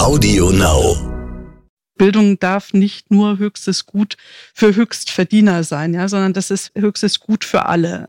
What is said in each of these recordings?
Audio Now. Bildung darf nicht nur höchstes Gut für Höchstverdiener sein, ja, sondern das ist höchstes Gut für alle.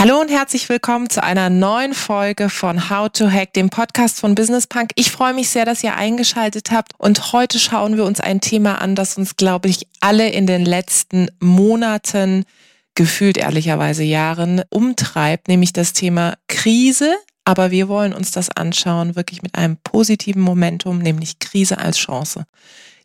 Hallo und herzlich willkommen zu einer neuen Folge von How to Hack, dem Podcast von Business Punk. Ich freue mich sehr, dass ihr eingeschaltet habt und heute schauen wir uns ein Thema an, das uns, glaube ich, alle in den letzten Monaten, gefühlt ehrlicherweise Jahren, umtreibt, nämlich das Thema Krise. Aber wir wollen uns das anschauen, wirklich mit einem positiven Momentum, nämlich Krise als Chance.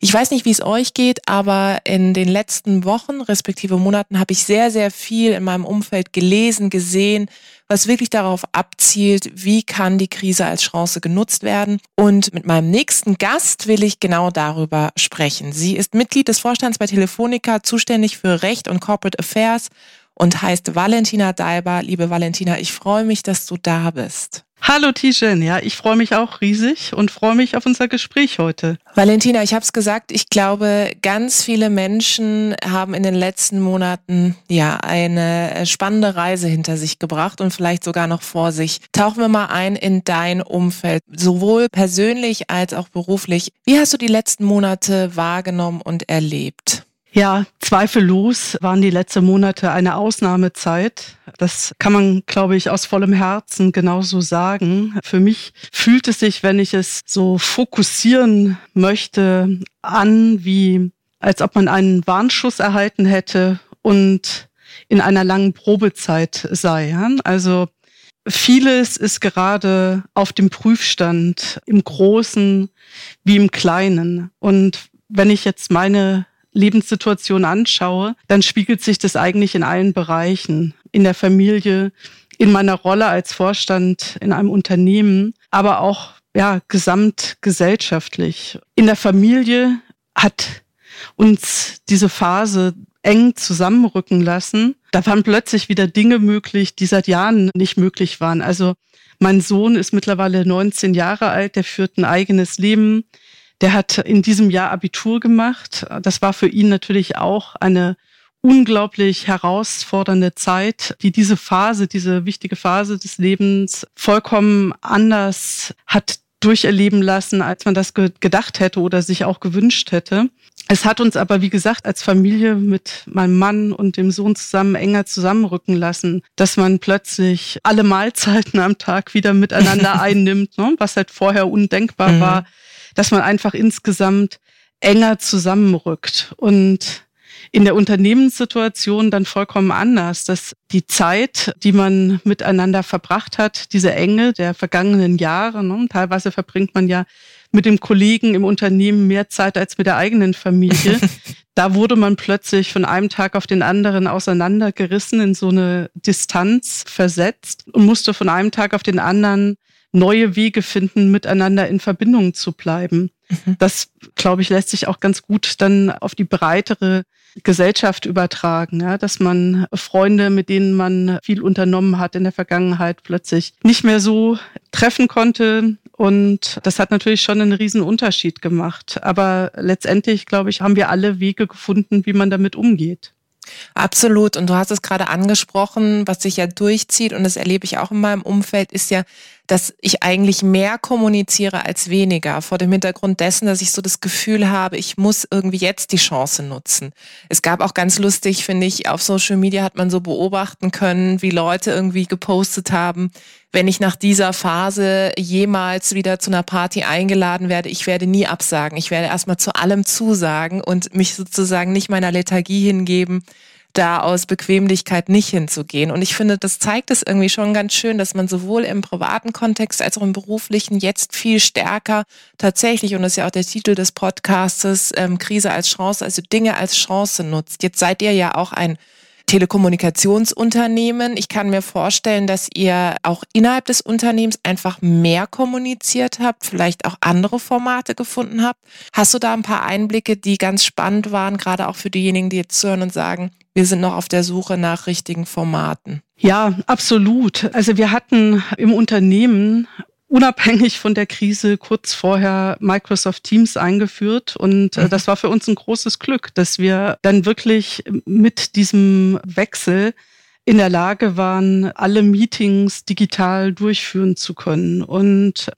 Ich weiß nicht, wie es euch geht, aber in den letzten Wochen, respektive Monaten, habe ich sehr, sehr viel in meinem Umfeld gelesen, gesehen, was wirklich darauf abzielt, wie kann die Krise als Chance genutzt werden. Und mit meinem nächsten Gast will ich genau darüber sprechen. Sie ist Mitglied des Vorstands bei Telefonica, zuständig für Recht und Corporate Affairs und heißt Valentina Daiber. Liebe Valentina, ich freue mich, dass du da bist. Hallo Tijen, ja, ich freue mich auch riesig und freue mich auf unser Gespräch heute. Valentina, ich habe es gesagt, ich glaube, ganz viele Menschen haben in den letzten Monaten ja eine spannende Reise hinter sich gebracht und vielleicht sogar noch vor sich. Tauchen wir mal ein in dein Umfeld, sowohl persönlich als auch beruflich. Wie hast du die letzten Monate wahrgenommen und erlebt? Ja, zweifellos waren die letzten Monate eine Ausnahmezeit. Das kann man, glaube ich, aus vollem Herzen genauso sagen. Für mich fühlt es sich, wenn ich es so fokussieren möchte, an, wie als ob man einen Warnschuss erhalten hätte und in einer langen Probezeit sei. Also vieles ist gerade auf dem Prüfstand, im Großen wie im Kleinen. Und wenn ich jetzt meine Lebenssituation anschaue, dann spiegelt sich das eigentlich in allen Bereichen. In der Familie, in meiner Rolle als Vorstand in einem Unternehmen, aber auch ja, gesamtgesellschaftlich. In der Familie hat uns diese Phase eng zusammenrücken lassen. Da waren plötzlich wieder Dinge möglich, die seit Jahren nicht möglich waren. Also mein Sohn ist mittlerweile 19 Jahre alt, der führt ein eigenes Leben. Der hat in diesem Jahr Abitur gemacht. Das war für ihn natürlich auch eine unglaublich herausfordernde Zeit, die diese Phase, diese wichtige Phase des Lebens vollkommen anders hat durcherleben lassen, als man das gedacht hätte oder sich auch gewünscht hätte. Es hat uns aber, wie gesagt, als Familie mit meinem Mann und dem Sohn zusammen enger zusammenrücken lassen, dass man plötzlich alle Mahlzeiten am Tag wieder miteinander einnimmt, ne? was halt vorher undenkbar mhm. war dass man einfach insgesamt enger zusammenrückt und in der Unternehmenssituation dann vollkommen anders, dass die Zeit, die man miteinander verbracht hat, diese Enge der vergangenen Jahre, ne, teilweise verbringt man ja mit dem Kollegen im Unternehmen mehr Zeit als mit der eigenen Familie. da wurde man plötzlich von einem Tag auf den anderen auseinandergerissen, in so eine Distanz versetzt und musste von einem Tag auf den anderen neue Wege finden, miteinander in Verbindung zu bleiben. Mhm. Das, glaube ich, lässt sich auch ganz gut dann auf die breitere Gesellschaft übertragen, ja, dass man Freunde, mit denen man viel unternommen hat in der Vergangenheit, plötzlich nicht mehr so treffen konnte. Und das hat natürlich schon einen riesen Unterschied gemacht. Aber letztendlich, glaube ich, haben wir alle Wege gefunden, wie man damit umgeht. Absolut. Und du hast es gerade angesprochen, was sich ja durchzieht, und das erlebe ich auch in meinem Umfeld, ist ja, dass ich eigentlich mehr kommuniziere als weniger, vor dem Hintergrund dessen, dass ich so das Gefühl habe, ich muss irgendwie jetzt die Chance nutzen. Es gab auch ganz lustig, finde ich, auf Social Media hat man so beobachten können, wie Leute irgendwie gepostet haben, wenn ich nach dieser Phase jemals wieder zu einer Party eingeladen werde, ich werde nie absagen. Ich werde erstmal zu allem zusagen und mich sozusagen nicht meiner Lethargie hingeben, da aus Bequemlichkeit nicht hinzugehen. Und ich finde, das zeigt es irgendwie schon ganz schön, dass man sowohl im privaten Kontext als auch im beruflichen jetzt viel stärker tatsächlich, und das ist ja auch der Titel des Podcastes, ähm, Krise als Chance, also Dinge als Chance nutzt. Jetzt seid ihr ja auch ein Telekommunikationsunternehmen. Ich kann mir vorstellen, dass ihr auch innerhalb des Unternehmens einfach mehr kommuniziert habt, vielleicht auch andere Formate gefunden habt. Hast du da ein paar Einblicke, die ganz spannend waren, gerade auch für diejenigen, die jetzt zuhören und sagen, wir sind noch auf der Suche nach richtigen Formaten? Ja, absolut. Also wir hatten im Unternehmen unabhängig von der Krise kurz vorher Microsoft Teams eingeführt. Und äh, mhm. das war für uns ein großes Glück, dass wir dann wirklich mit diesem Wechsel in der Lage waren, alle Meetings digital durchführen zu können. Und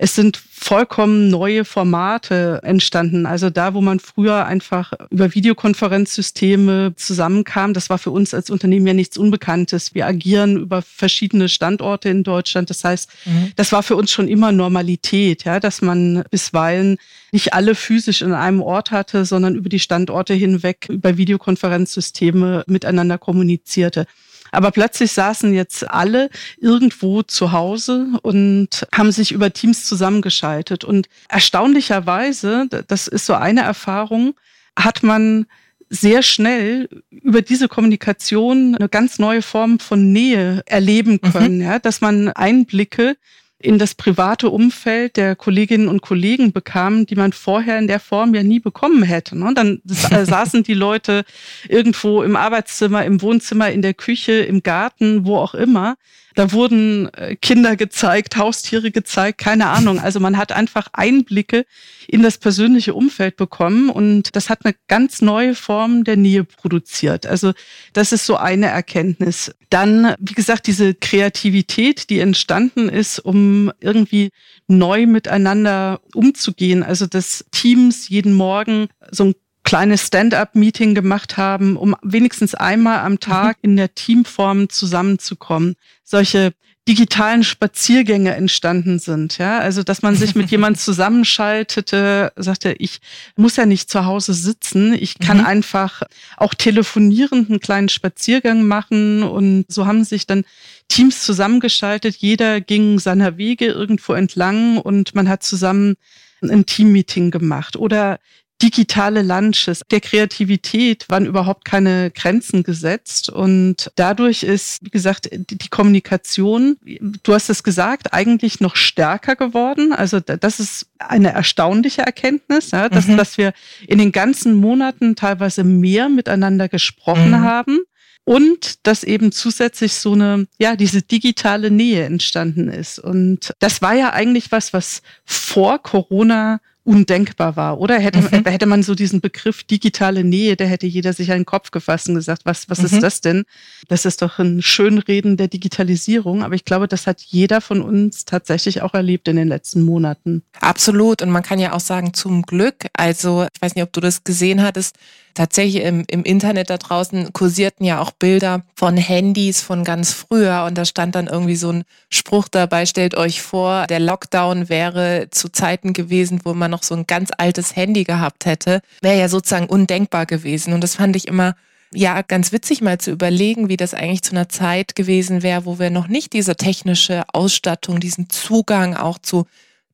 es sind vollkommen neue Formate entstanden. Also da, wo man früher einfach über Videokonferenzsysteme zusammenkam, das war für uns als Unternehmen ja nichts Unbekanntes. Wir agieren über verschiedene Standorte in Deutschland. Das heißt, mhm. das war für uns schon immer Normalität, ja, dass man bisweilen nicht alle physisch in einem Ort hatte, sondern über die Standorte hinweg über Videokonferenzsysteme miteinander kommunizierte. Aber plötzlich saßen jetzt alle irgendwo zu Hause und haben sich über Teams zusammengeschaltet. Und erstaunlicherweise, das ist so eine Erfahrung, hat man sehr schnell über diese Kommunikation eine ganz neue Form von Nähe erleben mhm. können, mhm. ja, dass man Einblicke in das private Umfeld der Kolleginnen und Kollegen bekam, die man vorher in der Form ja nie bekommen hätte. Ne? Dann äh, saßen die Leute irgendwo im Arbeitszimmer, im Wohnzimmer, in der Küche, im Garten, wo auch immer. Da wurden äh, Kinder gezeigt, Haustiere gezeigt, keine Ahnung. Also man hat einfach Einblicke in das persönliche Umfeld bekommen und das hat eine ganz neue Form der Nähe produziert. Also das ist so eine Erkenntnis. Dann, wie gesagt, diese Kreativität, die entstanden ist, um irgendwie neu miteinander umzugehen. Also dass Teams jeden Morgen so ein kleines Stand-up-Meeting gemacht haben, um wenigstens einmal am Tag mhm. in der Teamform zusammenzukommen. Solche digitalen Spaziergänge entstanden sind. Ja, also dass man sich mit jemand zusammenschaltete, sagte, ich muss ja nicht zu Hause sitzen, ich kann mhm. einfach auch telefonierend einen kleinen Spaziergang machen und so haben sich dann Teams zusammengeschaltet. Jeder ging seiner Wege irgendwo entlang und man hat zusammen ein Teammeeting gemacht oder digitale Lunches. Der Kreativität waren überhaupt keine Grenzen gesetzt und dadurch ist, wie gesagt, die Kommunikation, du hast es gesagt, eigentlich noch stärker geworden. Also das ist eine erstaunliche Erkenntnis, ja, dass, mhm. dass wir in den ganzen Monaten teilweise mehr miteinander gesprochen mhm. haben und dass eben zusätzlich so eine, ja, diese digitale Nähe entstanden ist. Und das war ja eigentlich was, was vor Corona undenkbar war. Oder hätte, mhm. hätte man so diesen Begriff digitale Nähe, da hätte jeder sich einen Kopf gefasst und gesagt, was, was mhm. ist das denn? Das ist doch ein Schönreden der Digitalisierung. Aber ich glaube, das hat jeder von uns tatsächlich auch erlebt in den letzten Monaten. Absolut. Und man kann ja auch sagen, zum Glück. Also, ich weiß nicht, ob du das gesehen hattest tatsächlich im, im Internet da draußen kursierten ja auch Bilder von Handys von ganz früher und da stand dann irgendwie so ein Spruch dabei, stellt euch vor, der Lockdown wäre zu Zeiten gewesen, wo man noch so ein ganz altes Handy gehabt hätte, wäre ja sozusagen undenkbar gewesen. Und das fand ich immer ja, ganz witzig mal zu überlegen, wie das eigentlich zu einer Zeit gewesen wäre, wo wir noch nicht diese technische Ausstattung, diesen Zugang auch zu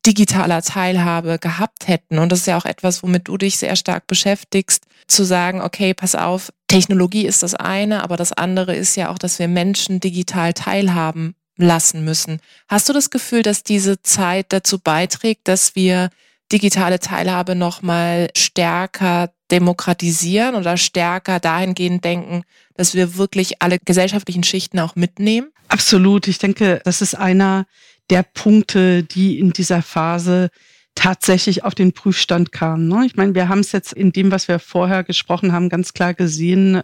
digitaler Teilhabe gehabt hätten. Und das ist ja auch etwas, womit du dich sehr stark beschäftigst, zu sagen, okay, pass auf, Technologie ist das eine, aber das andere ist ja auch, dass wir Menschen digital teilhaben lassen müssen. Hast du das Gefühl, dass diese Zeit dazu beiträgt, dass wir digitale Teilhabe nochmal stärker demokratisieren oder stärker dahingehend denken, dass wir wirklich alle gesellschaftlichen Schichten auch mitnehmen? Absolut. Ich denke, das ist einer der Punkte, die in dieser Phase tatsächlich auf den Prüfstand kamen. Ne? Ich meine, wir haben es jetzt in dem, was wir vorher gesprochen haben, ganz klar gesehen.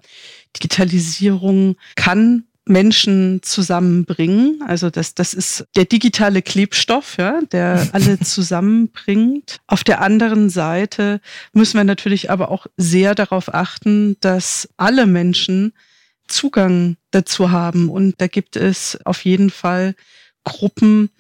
Digitalisierung kann Menschen zusammenbringen. Also das, das ist der digitale Klebstoff, ja, der alle zusammenbringt. Auf der anderen Seite müssen wir natürlich aber auch sehr darauf achten, dass alle Menschen Zugang dazu haben. Und da gibt es auf jeden Fall Gruppen,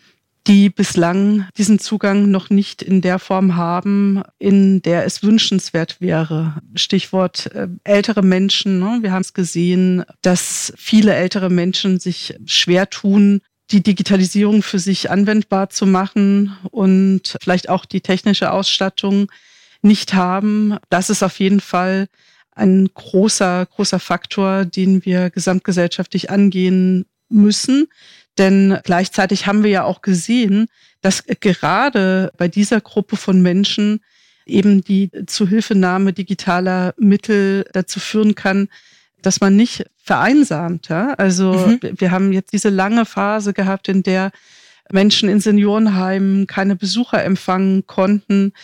die bislang diesen Zugang noch nicht in der Form haben, in der es wünschenswert wäre. Stichwort äh, ältere Menschen. Ne? Wir haben es gesehen, dass viele ältere Menschen sich schwer tun, die Digitalisierung für sich anwendbar zu machen und vielleicht auch die technische Ausstattung nicht haben. Das ist auf jeden Fall ein großer, großer Faktor, den wir gesamtgesellschaftlich angehen müssen. Denn gleichzeitig haben wir ja auch gesehen, dass gerade bei dieser Gruppe von Menschen eben die Zuhilfenahme digitaler Mittel dazu führen kann, dass man nicht vereinsamt. Ja? Also mhm. wir haben jetzt diese lange Phase gehabt, in der Menschen in Seniorenheimen keine Besucher empfangen konnten.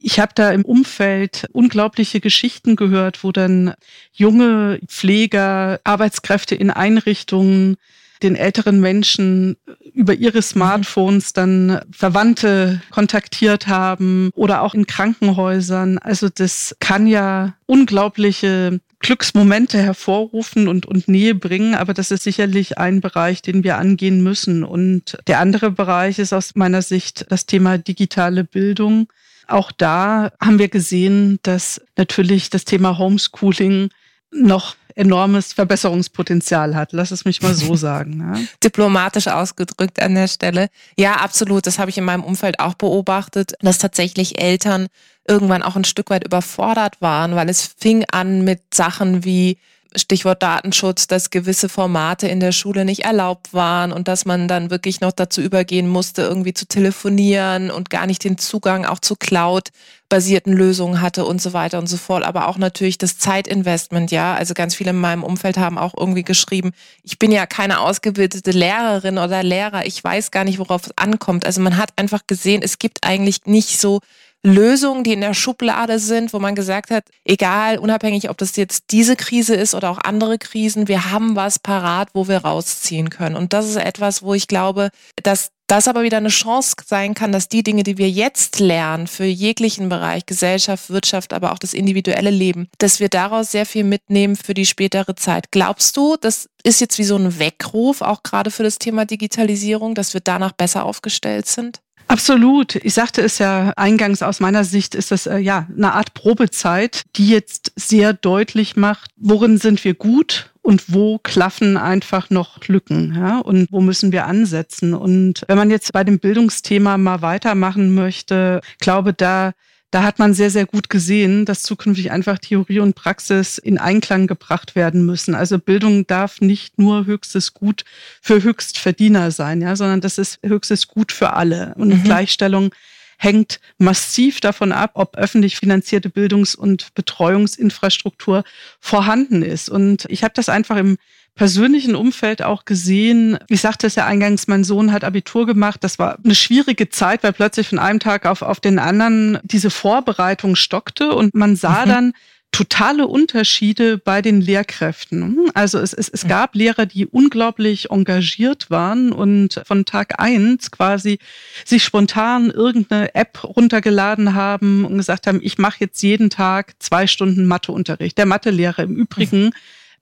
Ich habe da im Umfeld unglaubliche Geschichten gehört, wo dann junge Pfleger, Arbeitskräfte in Einrichtungen den älteren Menschen über ihre Smartphones dann Verwandte kontaktiert haben oder auch in Krankenhäusern. Also das kann ja unglaubliche Glücksmomente hervorrufen und, und Nähe bringen, aber das ist sicherlich ein Bereich, den wir angehen müssen. Und der andere Bereich ist aus meiner Sicht das Thema digitale Bildung. Auch da haben wir gesehen, dass natürlich das Thema Homeschooling noch enormes Verbesserungspotenzial hat. Lass es mich mal so sagen. Ja. Diplomatisch ausgedrückt an der Stelle. Ja, absolut. Das habe ich in meinem Umfeld auch beobachtet, dass tatsächlich Eltern irgendwann auch ein Stück weit überfordert waren, weil es fing an mit Sachen wie Stichwort Datenschutz, dass gewisse Formate in der Schule nicht erlaubt waren und dass man dann wirklich noch dazu übergehen musste, irgendwie zu telefonieren und gar nicht den Zugang auch zu Cloud-basierten Lösungen hatte und so weiter und so fort. Aber auch natürlich das Zeitinvestment, ja. Also ganz viele in meinem Umfeld haben auch irgendwie geschrieben, ich bin ja keine ausgebildete Lehrerin oder Lehrer, ich weiß gar nicht, worauf es ankommt. Also man hat einfach gesehen, es gibt eigentlich nicht so Lösungen, die in der Schublade sind, wo man gesagt hat, egal, unabhängig, ob das jetzt diese Krise ist oder auch andere Krisen, wir haben was parat, wo wir rausziehen können. Und das ist etwas, wo ich glaube, dass das aber wieder eine Chance sein kann, dass die Dinge, die wir jetzt lernen, für jeglichen Bereich, Gesellschaft, Wirtschaft, aber auch das individuelle Leben, dass wir daraus sehr viel mitnehmen für die spätere Zeit. Glaubst du, das ist jetzt wie so ein Weckruf, auch gerade für das Thema Digitalisierung, dass wir danach besser aufgestellt sind? Absolut. Ich sagte es ja eingangs, aus meiner Sicht ist das äh, ja eine Art Probezeit, die jetzt sehr deutlich macht, worin sind wir gut und wo klaffen einfach noch Lücken, ja, und wo müssen wir ansetzen. Und wenn man jetzt bei dem Bildungsthema mal weitermachen möchte, glaube da da hat man sehr, sehr gut gesehen, dass zukünftig einfach Theorie und Praxis in Einklang gebracht werden müssen. Also Bildung darf nicht nur höchstes Gut für Höchstverdiener sein, ja, sondern das ist höchstes Gut für alle. Und mhm. Gleichstellung hängt massiv davon ab, ob öffentlich finanzierte Bildungs- und Betreuungsinfrastruktur vorhanden ist. Und ich habe das einfach im persönlichen Umfeld auch gesehen. Ich sagte es ja eingangs, mein Sohn hat Abitur gemacht. Das war eine schwierige Zeit, weil plötzlich von einem Tag auf, auf den anderen diese Vorbereitung stockte und man sah mhm. dann, totale Unterschiede bei den Lehrkräften. Also es, es, es gab Lehrer, die unglaublich engagiert waren und von Tag eins quasi sich spontan irgendeine App runtergeladen haben und gesagt haben, ich mache jetzt jeden Tag zwei Stunden Matheunterricht. Der Mathelehrer im Übrigen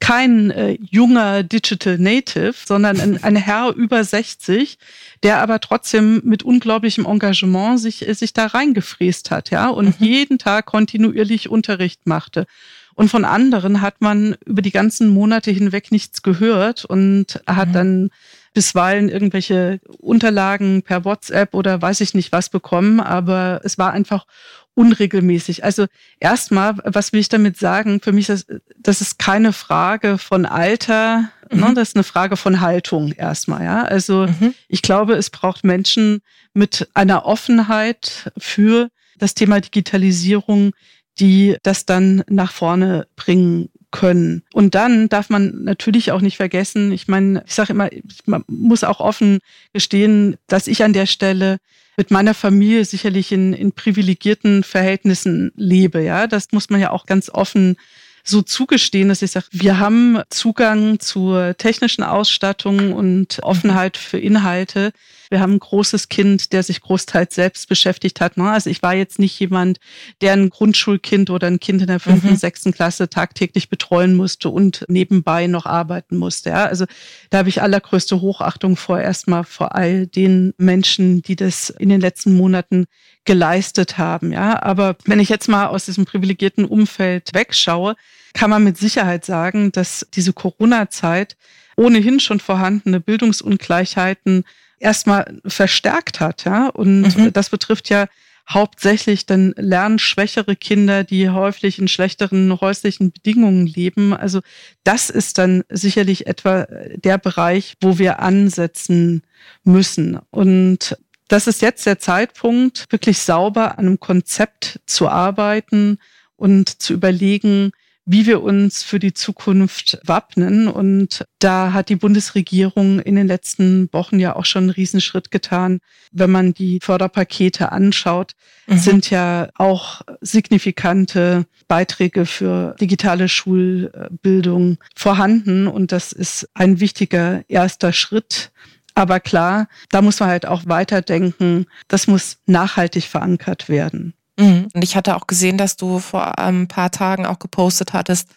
kein äh, junger Digital Native, sondern ein, ein Herr über 60, der aber trotzdem mit unglaublichem Engagement sich, äh, sich da reingefräst hat, ja, und mhm. jeden Tag kontinuierlich Unterricht machte. Und von anderen hat man über die ganzen Monate hinweg nichts gehört und hat mhm. dann bisweilen irgendwelche Unterlagen per WhatsApp oder weiß ich nicht was bekommen, aber es war einfach unregelmäßig. Also erstmal, was will ich damit sagen? Für mich ist das ist keine Frage von Alter, ne? mhm. ne? das ist eine Frage von Haltung erstmal. Ja, also mhm. ich glaube, es braucht Menschen mit einer Offenheit für das Thema Digitalisierung, die das dann nach vorne bringen können. Und dann darf man natürlich auch nicht vergessen, ich meine, ich sage immer, man muss auch offen gestehen, dass ich an der Stelle mit meiner Familie sicherlich in, in privilegierten Verhältnissen lebe. Ja, das muss man ja auch ganz offen so zugestehen, dass ich sage, wir haben Zugang zur technischen Ausstattung und Offenheit für Inhalte. Wir haben ein großes Kind, der sich großteils selbst beschäftigt hat. Ne? Also ich war jetzt nicht jemand, der ein Grundschulkind oder ein Kind in der fünften, mhm. sechsten Klasse tagtäglich betreuen musste und nebenbei noch arbeiten musste. Ja? Also da habe ich allergrößte Hochachtung vor erstmal vor all den Menschen, die das in den letzten Monaten geleistet haben. Ja, aber wenn ich jetzt mal aus diesem privilegierten Umfeld wegschaue, kann man mit Sicherheit sagen, dass diese Corona-Zeit ohnehin schon vorhandene Bildungsungleichheiten erstmal verstärkt hat. Ja, und mhm. das betrifft ja hauptsächlich dann lernschwächere Kinder, die häufig in schlechteren häuslichen Bedingungen leben. Also das ist dann sicherlich etwa der Bereich, wo wir ansetzen müssen. Und das ist jetzt der Zeitpunkt, wirklich sauber an einem Konzept zu arbeiten und zu überlegen, wie wir uns für die Zukunft wappnen. Und da hat die Bundesregierung in den letzten Wochen ja auch schon einen Riesenschritt getan. Wenn man die Förderpakete anschaut, mhm. sind ja auch signifikante Beiträge für digitale Schulbildung vorhanden. Und das ist ein wichtiger erster Schritt. Aber klar, da muss man halt auch weiterdenken. Das muss nachhaltig verankert werden. Mhm. Und ich hatte auch gesehen, dass du vor ein paar Tagen auch gepostet hattest,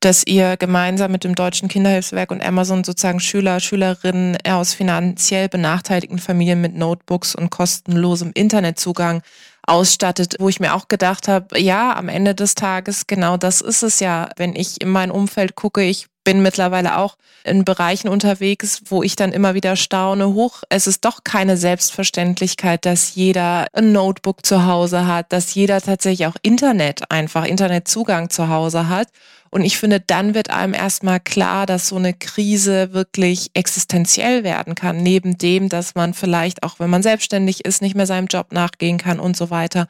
dass ihr gemeinsam mit dem Deutschen Kinderhilfswerk und Amazon sozusagen Schüler, Schülerinnen aus finanziell benachteiligten Familien mit Notebooks und kostenlosem Internetzugang ausstattet, wo ich mir auch gedacht habe, ja, am Ende des Tages, genau das ist es ja. Wenn ich in mein Umfeld gucke, ich bin mittlerweile auch in Bereichen unterwegs, wo ich dann immer wieder staune, hoch, es ist doch keine Selbstverständlichkeit, dass jeder ein Notebook zu Hause hat, dass jeder tatsächlich auch Internet einfach, Internetzugang zu Hause hat. Und ich finde, dann wird einem erstmal klar, dass so eine Krise wirklich existenziell werden kann, neben dem, dass man vielleicht auch, wenn man selbstständig ist, nicht mehr seinem Job nachgehen kann und so weiter.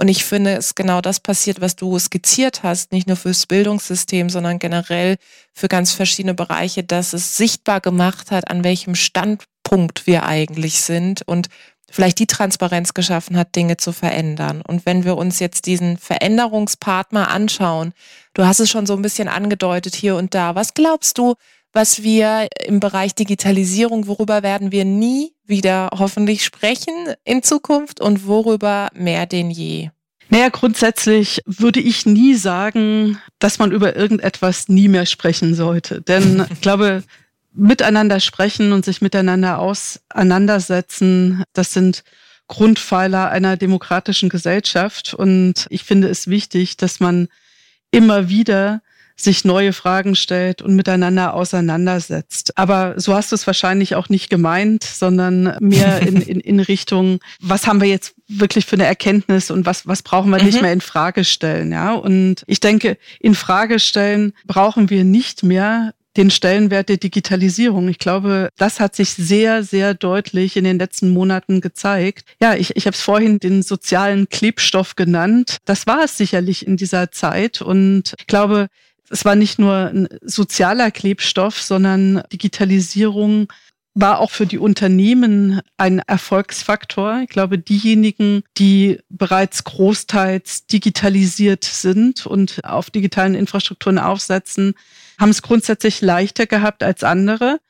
Und ich finde, es genau das passiert, was du skizziert hast, nicht nur fürs Bildungssystem, sondern generell für ganz verschiedene Bereiche, dass es sichtbar gemacht hat, an welchem Standpunkt wir eigentlich sind und vielleicht die Transparenz geschaffen hat, Dinge zu verändern. Und wenn wir uns jetzt diesen Veränderungspartner anschauen, du hast es schon so ein bisschen angedeutet hier und da, was glaubst du, was wir im Bereich Digitalisierung, worüber werden wir nie wieder hoffentlich sprechen in Zukunft und worüber mehr denn je? Naja, grundsätzlich würde ich nie sagen, dass man über irgendetwas nie mehr sprechen sollte. Denn ich glaube, miteinander sprechen und sich miteinander auseinandersetzen, das sind Grundpfeiler einer demokratischen Gesellschaft. Und ich finde es wichtig, dass man immer wieder sich neue Fragen stellt und miteinander auseinandersetzt. Aber so hast du es wahrscheinlich auch nicht gemeint, sondern mehr in, in, in Richtung, was haben wir jetzt wirklich für eine Erkenntnis und was, was brauchen wir mhm. nicht mehr in Frage stellen, ja? Und ich denke, in Frage stellen brauchen wir nicht mehr den Stellenwert der Digitalisierung. Ich glaube, das hat sich sehr, sehr deutlich in den letzten Monaten gezeigt. Ja, ich, ich habe es vorhin den sozialen Klebstoff genannt. Das war es sicherlich in dieser Zeit. Und ich glaube, es war nicht nur ein sozialer Klebstoff, sondern Digitalisierung war auch für die Unternehmen ein Erfolgsfaktor. Ich glaube, diejenigen, die bereits großteils digitalisiert sind und auf digitalen Infrastrukturen aufsetzen, haben es grundsätzlich leichter gehabt als andere.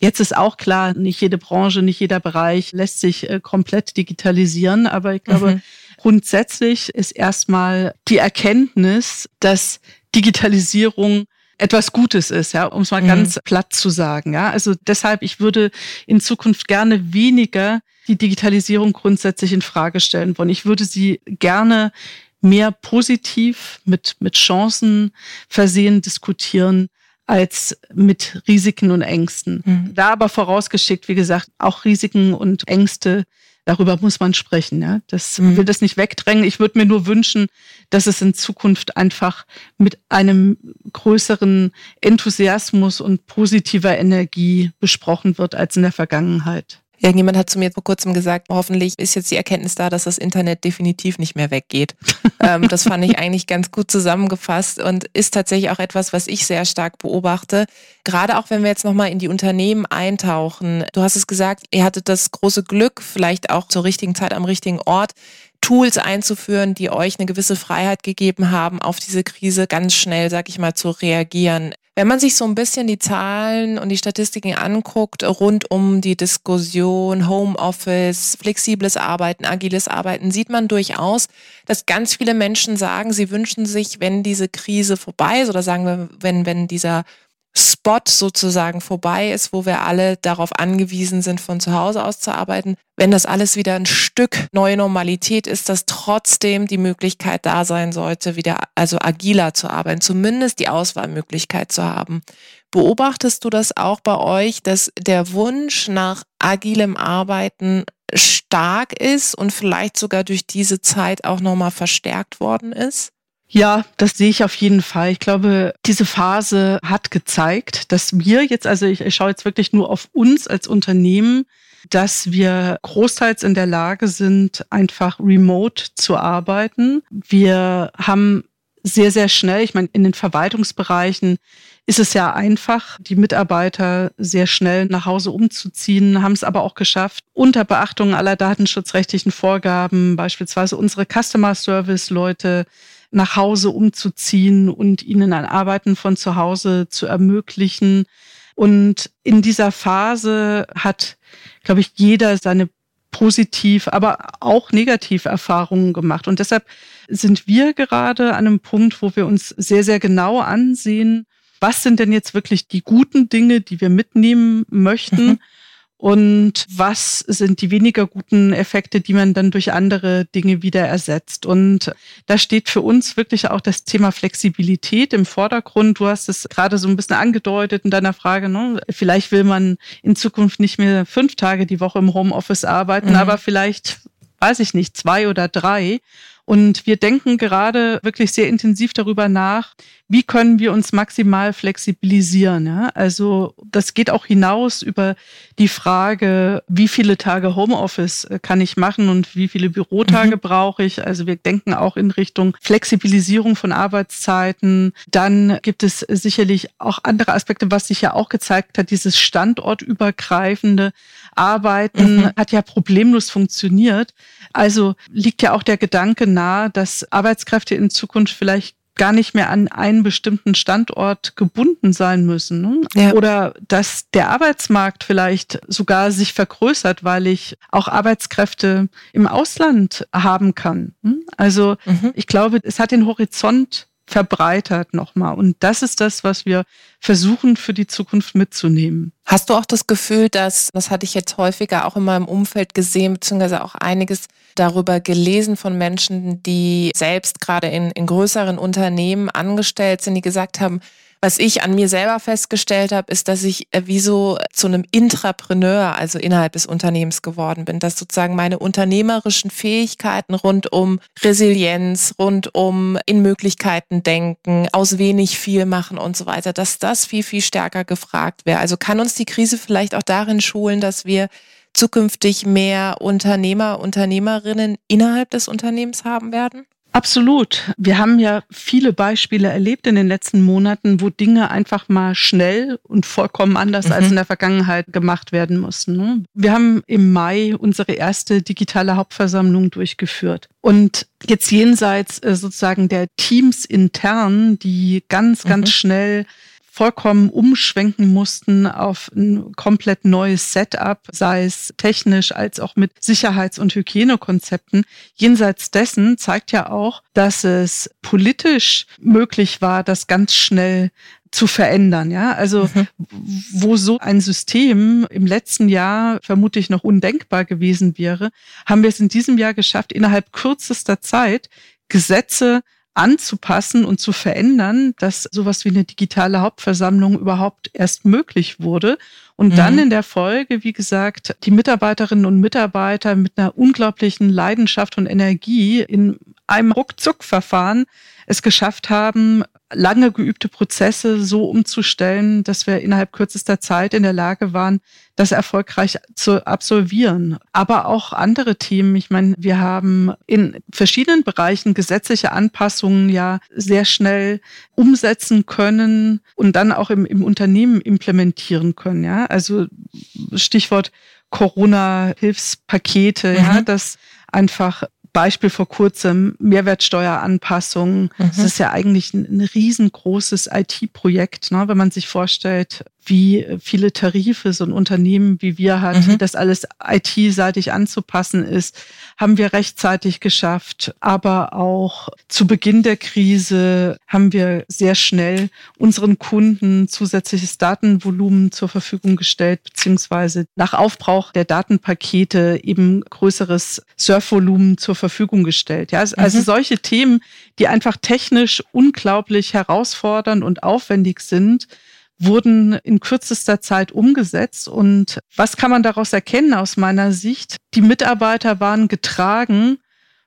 Jetzt ist auch klar, nicht jede Branche, nicht jeder Bereich lässt sich äh, komplett digitalisieren, aber ich glaube, mhm. grundsätzlich ist erstmal die Erkenntnis, dass Digitalisierung etwas Gutes ist, ja, um es mal mhm. ganz platt zu sagen. Ja, also deshalb, ich würde in Zukunft gerne weniger die Digitalisierung grundsätzlich in Frage stellen wollen. Ich würde sie gerne mehr positiv mit, mit Chancen versehen diskutieren als mit Risiken und Ängsten. Mhm. Da aber vorausgeschickt, wie gesagt, auch Risiken und Ängste darüber muss man sprechen. Ja? Das mhm. will das nicht wegdrängen. Ich würde mir nur wünschen, dass es in Zukunft einfach mit einem größeren Enthusiasmus und positiver Energie besprochen wird als in der Vergangenheit. Irgendjemand hat zu mir vor kurzem gesagt, hoffentlich ist jetzt die Erkenntnis da, dass das Internet definitiv nicht mehr weggeht. ähm, das fand ich eigentlich ganz gut zusammengefasst und ist tatsächlich auch etwas, was ich sehr stark beobachte. Gerade auch wenn wir jetzt nochmal in die Unternehmen eintauchen. Du hast es gesagt, ihr hattet das große Glück, vielleicht auch zur richtigen Zeit am richtigen Ort, Tools einzuführen, die euch eine gewisse Freiheit gegeben haben, auf diese Krise ganz schnell, sag ich mal, zu reagieren. Wenn man sich so ein bisschen die Zahlen und die Statistiken anguckt rund um die Diskussion Homeoffice, flexibles Arbeiten, agiles Arbeiten, sieht man durchaus, dass ganz viele Menschen sagen, sie wünschen sich, wenn diese Krise vorbei ist oder sagen wir, wenn, wenn dieser Spot sozusagen vorbei ist, wo wir alle darauf angewiesen sind, von zu Hause aus zu arbeiten, wenn das alles wieder ein Stück neue Normalität ist, dass trotzdem die Möglichkeit da sein sollte, wieder also agiler zu arbeiten, zumindest die Auswahlmöglichkeit zu haben. Beobachtest du das auch bei euch, dass der Wunsch nach agilem Arbeiten stark ist und vielleicht sogar durch diese Zeit auch nochmal verstärkt worden ist? Ja, das sehe ich auf jeden Fall. Ich glaube, diese Phase hat gezeigt, dass wir jetzt, also ich, schaue jetzt wirklich nur auf uns als Unternehmen, dass wir großteils in der Lage sind, einfach remote zu arbeiten. Wir haben sehr, sehr schnell, ich meine, in den Verwaltungsbereichen ist es ja einfach, die Mitarbeiter sehr schnell nach Hause umzuziehen, haben es aber auch geschafft, unter Beachtung aller datenschutzrechtlichen Vorgaben, beispielsweise unsere Customer Service Leute, nach Hause umzuziehen und ihnen ein Arbeiten von zu Hause zu ermöglichen. Und in dieser Phase hat, glaube ich, jeder seine positiv, aber auch negativ Erfahrungen gemacht. Und deshalb sind wir gerade an einem Punkt, wo wir uns sehr, sehr genau ansehen, was sind denn jetzt wirklich die guten Dinge, die wir mitnehmen möchten und was sind die weniger guten Effekte, die man dann durch andere Dinge wieder ersetzt. Und da steht für uns wirklich auch das Thema Flexibilität im Vordergrund. Du hast es gerade so ein bisschen angedeutet in deiner Frage. Ne? Vielleicht will man in Zukunft nicht mehr fünf Tage die Woche im Homeoffice arbeiten, mhm. aber vielleicht, weiß ich nicht, zwei oder drei. Und wir denken gerade wirklich sehr intensiv darüber nach, wie können wir uns maximal flexibilisieren. Ja? Also das geht auch hinaus über die Frage, wie viele Tage Homeoffice äh, kann ich machen und wie viele Bürotage mhm. brauche ich. Also wir denken auch in Richtung Flexibilisierung von Arbeitszeiten. Dann gibt es sicherlich auch andere Aspekte, was sich ja auch gezeigt hat, dieses standortübergreifende Arbeiten mhm. hat ja problemlos funktioniert. Also liegt ja auch der Gedanke nahe, dass Arbeitskräfte in Zukunft vielleicht gar nicht mehr an einen bestimmten Standort gebunden sein müssen. Ne? Ja. Oder dass der Arbeitsmarkt vielleicht sogar sich vergrößert, weil ich auch Arbeitskräfte im Ausland haben kann. Hm? Also mhm. ich glaube, es hat den Horizont verbreitert nochmal. Und das ist das, was wir versuchen für die Zukunft mitzunehmen. Hast du auch das Gefühl, dass, das hatte ich jetzt häufiger auch in meinem Umfeld gesehen, beziehungsweise auch einiges darüber gelesen von Menschen, die selbst gerade in, in größeren Unternehmen angestellt sind, die gesagt haben, was ich an mir selber festgestellt habe, ist, dass ich äh, wie so zu einem Intrapreneur, also innerhalb des Unternehmens geworden bin, dass sozusagen meine unternehmerischen Fähigkeiten rund um Resilienz, rund um in Möglichkeiten denken, aus wenig viel machen und so weiter, dass das viel, viel stärker gefragt wäre. Also kann uns die Krise vielleicht auch darin schulen, dass wir zukünftig mehr Unternehmer, Unternehmerinnen innerhalb des Unternehmens haben werden? Absolut. Wir haben ja viele Beispiele erlebt in den letzten Monaten, wo Dinge einfach mal schnell und vollkommen anders mhm. als in der Vergangenheit gemacht werden mussten. Ne? Wir haben im Mai unsere erste digitale Hauptversammlung durchgeführt. Und jetzt jenseits äh, sozusagen der Teams intern, die ganz, ganz mhm. schnell vollkommen umschwenken mussten auf ein komplett neues Setup, sei es technisch als auch mit Sicherheits- und Hygienekonzepten. Jenseits dessen zeigt ja auch, dass es politisch möglich war, das ganz schnell zu verändern, ja. Also, mhm. wo so ein System im letzten Jahr vermutlich noch undenkbar gewesen wäre, haben wir es in diesem Jahr geschafft, innerhalb kürzester Zeit Gesetze anzupassen und zu verändern, dass sowas wie eine digitale Hauptversammlung überhaupt erst möglich wurde. Und mhm. dann in der Folge, wie gesagt, die Mitarbeiterinnen und Mitarbeiter mit einer unglaublichen Leidenschaft und Energie in einem Ruckzuck-Verfahren es geschafft haben, lange geübte Prozesse so umzustellen, dass wir innerhalb kürzester Zeit in der Lage waren, das erfolgreich zu absolvieren. Aber auch andere Themen. Ich meine, wir haben in verschiedenen Bereichen gesetzliche Anpassungen ja sehr schnell umsetzen können und dann auch im, im Unternehmen implementieren können. Ja, also Stichwort Corona-Hilfspakete, mhm. ja, das einfach Beispiel vor kurzem Mehrwertsteueranpassungen. Mhm. Das ist ja eigentlich ein, ein riesengroßes IT-Projekt, ne? wenn man sich vorstellt, wie viele Tarife so ein Unternehmen wie wir hat, mhm. das alles IT-seitig anzupassen ist, haben wir rechtzeitig geschafft. Aber auch zu Beginn der Krise haben wir sehr schnell unseren Kunden zusätzliches Datenvolumen zur Verfügung gestellt, beziehungsweise nach Aufbrauch der Datenpakete eben größeres Surfvolumen zur Verfügung gestellt. Ja, also mhm. solche Themen, die einfach technisch unglaublich herausfordernd und aufwendig sind, wurden in kürzester Zeit umgesetzt. Und was kann man daraus erkennen aus meiner Sicht? Die Mitarbeiter waren getragen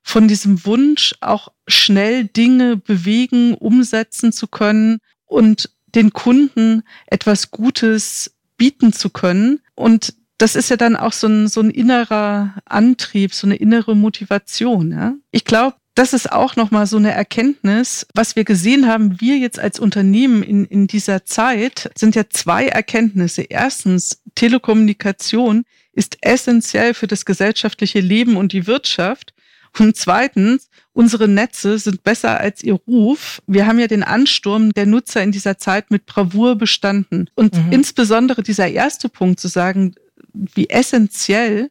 von diesem Wunsch, auch schnell Dinge bewegen, umsetzen zu können und den Kunden etwas Gutes bieten zu können. Und das ist ja dann auch so ein, so ein innerer Antrieb, so eine innere Motivation. Ja? Ich glaube, das ist auch nochmal so eine Erkenntnis. Was wir gesehen haben, wir jetzt als Unternehmen in, in dieser Zeit, sind ja zwei Erkenntnisse. Erstens, Telekommunikation ist essentiell für das gesellschaftliche Leben und die Wirtschaft. Und zweitens, unsere Netze sind besser als ihr Ruf. Wir haben ja den Ansturm der Nutzer in dieser Zeit mit Bravour bestanden. Und mhm. insbesondere dieser erste Punkt zu sagen, wie essentiell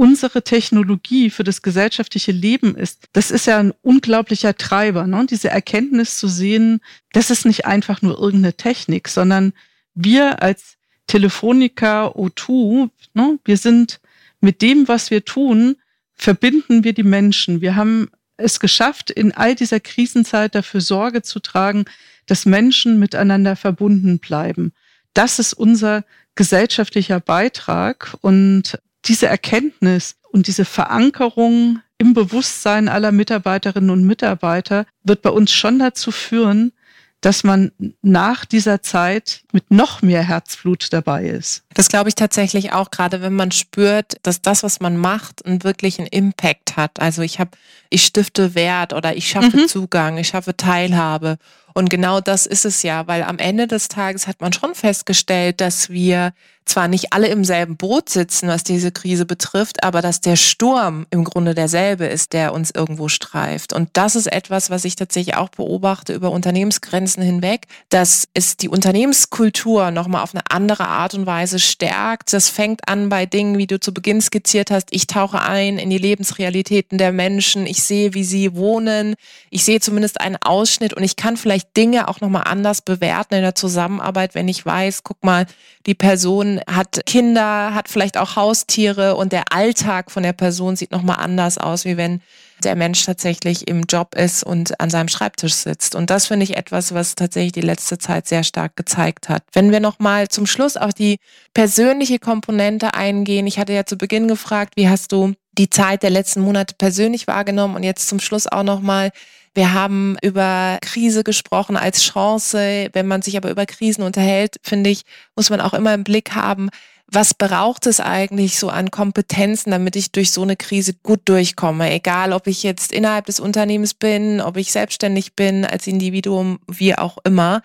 unsere Technologie für das gesellschaftliche Leben ist, das ist ja ein unglaublicher Treiber. Ne? Diese Erkenntnis zu sehen, das ist nicht einfach nur irgendeine Technik, sondern wir als Telefonica O2, ne, wir sind mit dem, was wir tun, verbinden wir die Menschen. Wir haben es geschafft, in all dieser Krisenzeit dafür Sorge zu tragen, dass Menschen miteinander verbunden bleiben. Das ist unser gesellschaftlicher Beitrag und diese Erkenntnis und diese Verankerung im Bewusstsein aller Mitarbeiterinnen und Mitarbeiter wird bei uns schon dazu führen, dass man nach dieser Zeit mit noch mehr Herzblut dabei ist. Das glaube ich tatsächlich auch, gerade wenn man spürt, dass das, was man macht, einen wirklichen Impact hat. Also ich habe, ich stifte Wert oder ich schaffe mhm. Zugang, ich schaffe Teilhabe. Und genau das ist es ja, weil am Ende des Tages hat man schon festgestellt, dass wir zwar nicht alle im selben Boot sitzen, was diese Krise betrifft, aber dass der Sturm im Grunde derselbe ist, der uns irgendwo streift. Und das ist etwas, was ich tatsächlich auch beobachte über Unternehmensgrenzen hinweg, dass es die Unternehmenskultur nochmal auf eine andere Art und Weise stärkt. Das fängt an bei Dingen, wie du zu Beginn skizziert hast. Ich tauche ein in die Lebensrealitäten der Menschen. Ich sehe, wie sie wohnen. Ich sehe zumindest einen Ausschnitt und ich kann vielleicht Dinge auch nochmal anders bewerten in der Zusammenarbeit, wenn ich weiß, guck mal, die Person hat Kinder, hat vielleicht auch Haustiere und der Alltag von der Person sieht nochmal anders aus, wie wenn der Mensch tatsächlich im Job ist und an seinem Schreibtisch sitzt. Und das finde ich etwas, was tatsächlich die letzte Zeit sehr stark gezeigt hat. Wenn wir nochmal zum Schluss auf die persönliche Komponente eingehen. Ich hatte ja zu Beginn gefragt, wie hast du die Zeit der letzten Monate persönlich wahrgenommen und jetzt zum Schluss auch nochmal, wir haben über Krise gesprochen als Chance. Wenn man sich aber über Krisen unterhält, finde ich, muss man auch immer im Blick haben, was braucht es eigentlich so an Kompetenzen, damit ich durch so eine Krise gut durchkomme? Egal, ob ich jetzt innerhalb des Unternehmens bin, ob ich selbstständig bin, als Individuum, wie auch immer.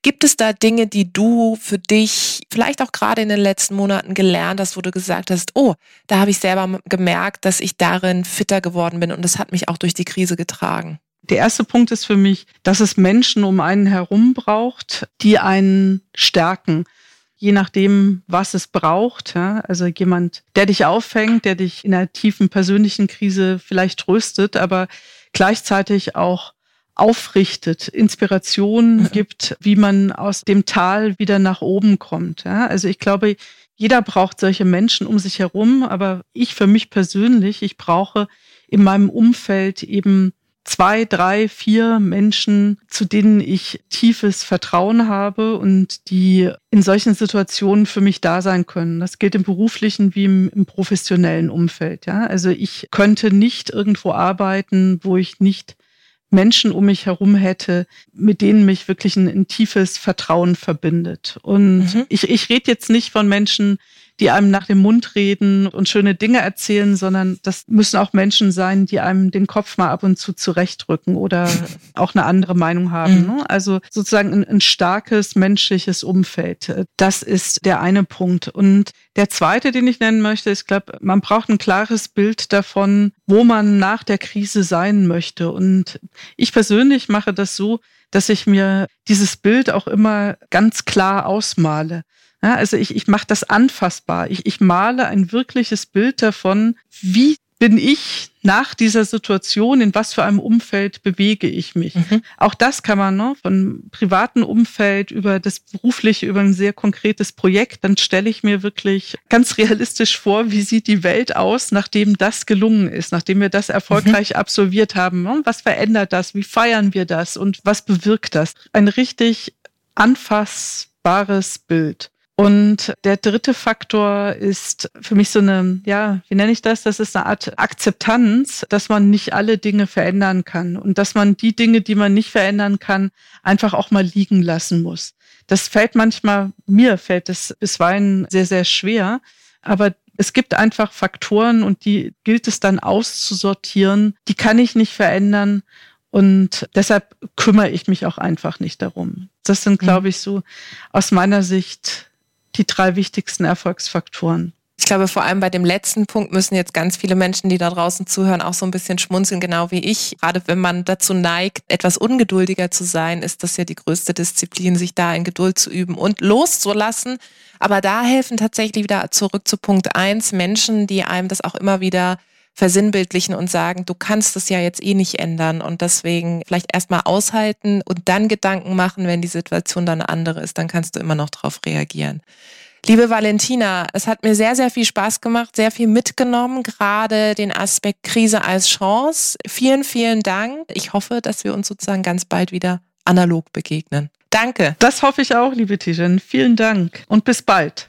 Gibt es da Dinge, die du für dich vielleicht auch gerade in den letzten Monaten gelernt hast, wo du gesagt hast, oh, da habe ich selber gemerkt, dass ich darin fitter geworden bin und das hat mich auch durch die Krise getragen? Der erste Punkt ist für mich, dass es Menschen um einen herum braucht, die einen stärken. Je nachdem, was es braucht. Ja? Also jemand, der dich auffängt, der dich in einer tiefen persönlichen Krise vielleicht tröstet, aber gleichzeitig auch aufrichtet, Inspiration mhm. gibt, wie man aus dem Tal wieder nach oben kommt. Ja? Also ich glaube, jeder braucht solche Menschen um sich herum, aber ich für mich persönlich, ich brauche in meinem Umfeld eben zwei, drei, vier Menschen, zu denen ich tiefes Vertrauen habe und die in solchen Situationen für mich da sein können. Das gilt im beruflichen wie im, im professionellen Umfeld. Ja? Also ich könnte nicht irgendwo arbeiten, wo ich nicht Menschen um mich herum hätte, mit denen mich wirklich ein, ein tiefes Vertrauen verbindet. Und mhm. ich, ich rede jetzt nicht von Menschen, die einem nach dem Mund reden und schöne Dinge erzählen, sondern das müssen auch Menschen sein, die einem den Kopf mal ab und zu zurechtrücken oder auch eine andere Meinung haben. Mhm. Ne? Also sozusagen ein, ein starkes menschliches Umfeld. Das ist der eine Punkt. Und der zweite, den ich nennen möchte, ist, ich glaube, man braucht ein klares Bild davon, wo man nach der Krise sein möchte. Und ich persönlich mache das so, dass ich mir dieses Bild auch immer ganz klar ausmale. Ja, also ich, ich mache das anfassbar. Ich, ich male ein wirkliches Bild davon, wie bin ich nach dieser Situation, in was für einem Umfeld bewege ich mich. Mhm. Auch das kann man ne, von privaten Umfeld über das berufliche, über ein sehr konkretes Projekt, dann stelle ich mir wirklich ganz realistisch vor, wie sieht die Welt aus, nachdem das gelungen ist, nachdem wir das erfolgreich mhm. absolviert haben. Ne? Was verändert das? Wie feiern wir das? Und was bewirkt das? Ein richtig anfassbar sichtbares Bild. Und der dritte Faktor ist für mich so eine, ja, wie nenne ich das? Das ist eine Art Akzeptanz, dass man nicht alle Dinge verändern kann und dass man die Dinge, die man nicht verändern kann, einfach auch mal liegen lassen muss. Das fällt manchmal, mir fällt es bisweilen sehr, sehr schwer, aber es gibt einfach Faktoren und die gilt es dann auszusortieren. Die kann ich nicht verändern und deshalb kümmere ich mich auch einfach nicht darum. Das sind, glaube mhm. ich, so aus meiner Sicht die drei wichtigsten Erfolgsfaktoren. Ich glaube, vor allem bei dem letzten Punkt müssen jetzt ganz viele Menschen, die da draußen zuhören, auch so ein bisschen schmunzeln, genau wie ich. Gerade wenn man dazu neigt, etwas ungeduldiger zu sein, ist das ja die größte Disziplin, sich da in Geduld zu üben und loszulassen. Aber da helfen tatsächlich wieder zurück zu Punkt eins Menschen, die einem das auch immer wieder versinnbildlichen und sagen, du kannst es ja jetzt eh nicht ändern und deswegen vielleicht erstmal aushalten und dann Gedanken machen, wenn die Situation dann eine andere ist, dann kannst du immer noch darauf reagieren. Liebe Valentina, es hat mir sehr, sehr viel Spaß gemacht, sehr viel mitgenommen, gerade den Aspekt Krise als Chance. Vielen, vielen Dank. Ich hoffe, dass wir uns sozusagen ganz bald wieder analog begegnen. Danke. Das hoffe ich auch, liebe Tijen. Vielen Dank und bis bald.